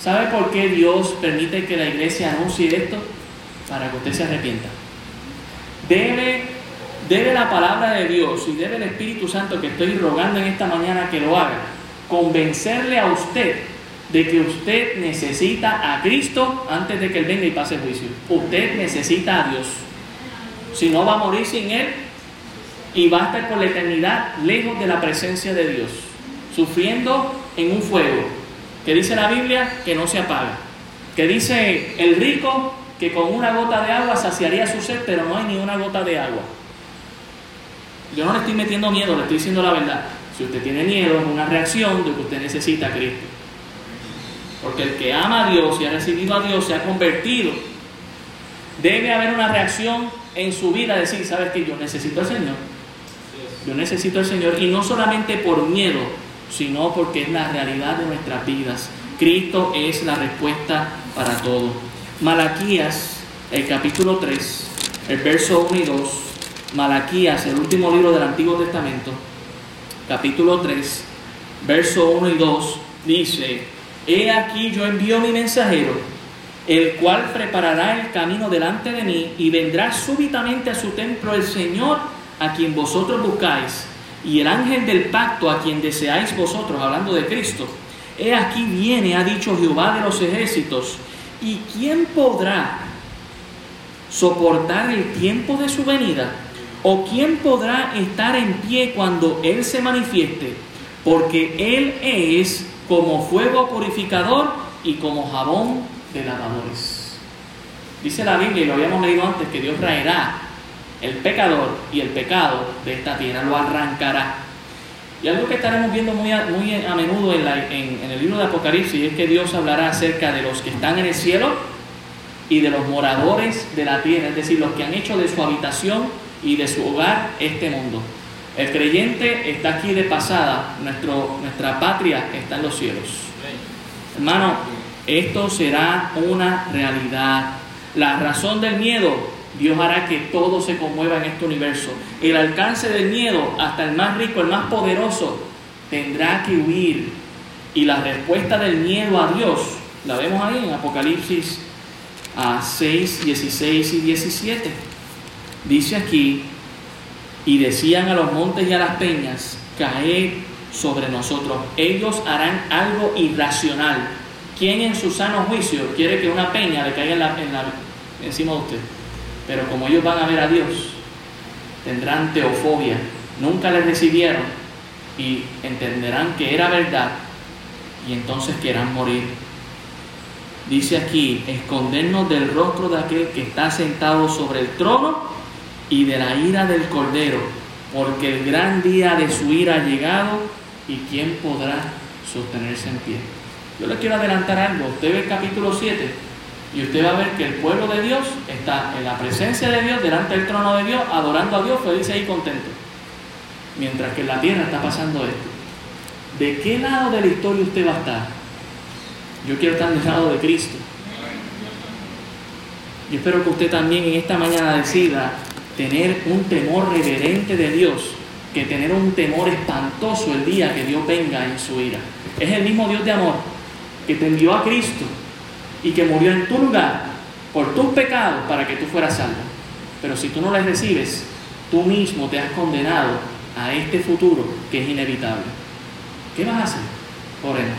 ¿Sabe por qué Dios permite que la iglesia anuncie esto? Para que usted se arrepienta. Debe, debe la palabra de Dios y debe el Espíritu Santo que estoy rogando en esta mañana que lo haga, convencerle a usted de que usted necesita a Cristo antes de que Él venga y pase juicio. Usted necesita a Dios. Si no, va a morir sin Él y va a estar por la eternidad lejos de la presencia de Dios, sufriendo en un fuego que dice la Biblia que no se apaga, que dice el rico que con una gota de agua saciaría su sed, pero no hay ni una gota de agua. Yo no le estoy metiendo miedo, le estoy diciendo la verdad. Si usted tiene miedo, es una reacción de que usted necesita a Cristo. Porque el que ama a Dios y ha recibido a Dios se ha convertido. Debe haber una reacción en su vida, decir, ¿sabes qué? Yo necesito al Señor. Yo necesito al Señor. Y no solamente por miedo, sino porque es la realidad de nuestras vidas. Cristo es la respuesta para todo. Malaquías, el capítulo 3, el verso 1 y 2. Malaquías, el último libro del Antiguo Testamento, capítulo 3, verso 1 y 2, dice, He aquí yo envío mi mensajero, el cual preparará el camino delante de mí y vendrá súbitamente a su templo el Señor a quien vosotros buscáis y el ángel del pacto a quien deseáis vosotros, hablando de Cristo, he aquí viene, ha dicho Jehová de los ejércitos, ¿y quién podrá soportar el tiempo de su venida? ¿O quién podrá estar en pie cuando Él se manifieste? Porque Él es como fuego purificador y como jabón de lavadores. Dice la Biblia, y lo habíamos leído antes, que Dios traerá el pecador y el pecado de esta tierra lo arrancará. Y algo que estaremos viendo muy a, menudo en, el libro de Apocalipsis es que Dios hablará acerca de los que están en el cielo y de los moradores de la tierra, es decir, los que han hecho de su habitación y de su hogar este mundo. El creyente está aquí de pasada, nuestra patria está en los cielos. Hermano, esto será una realidad. La razón del miedo, Dios hará que todo se conmueva en este universo. El alcance del miedo, hasta el más rico, el más poderoso, tendrá que huir. Y la respuesta del miedo a Dios, la vemos ahí en Apocalipsis a 6, 16 y 17. Dice aquí, y decían a los montes y a las peñas, caed sobre nosotros. Ellos harán algo irracional. ¿Quién en su sano juicio quiere que una peña le caiga en la, encima de usted? Pero como ellos van a ver a Dios, tendrán teofobia. Nunca le recibieron y entenderán que era verdad y entonces querrán morir. Dice aquí, escondernos del rostro de aquel que está sentado sobre el trono y de la ira del Cordero, porque el gran día de su ira ha llegado y quién podrá sostenerse en pie. Yo le quiero adelantar algo, usted ve el capítulo 7 y usted va a ver que el pueblo de Dios está en la presencia de Dios, delante del trono de Dios, adorando a Dios, feliz y contento. Mientras que en la tierra está pasando esto. ¿De qué lado de la historia usted va a estar? Yo quiero estar del lado de Cristo. Yo espero que usted también en esta mañana decida tener un temor reverente de Dios que tener un temor espantoso el día que Dios venga en su ira. Es el mismo Dios de amor que te envió a Cristo y que murió en tu lugar por tus pecados para que tú fueras salvo. Pero si tú no le recibes, tú mismo te has condenado a este futuro que es inevitable. ¿Qué vas a hacer? Oremos.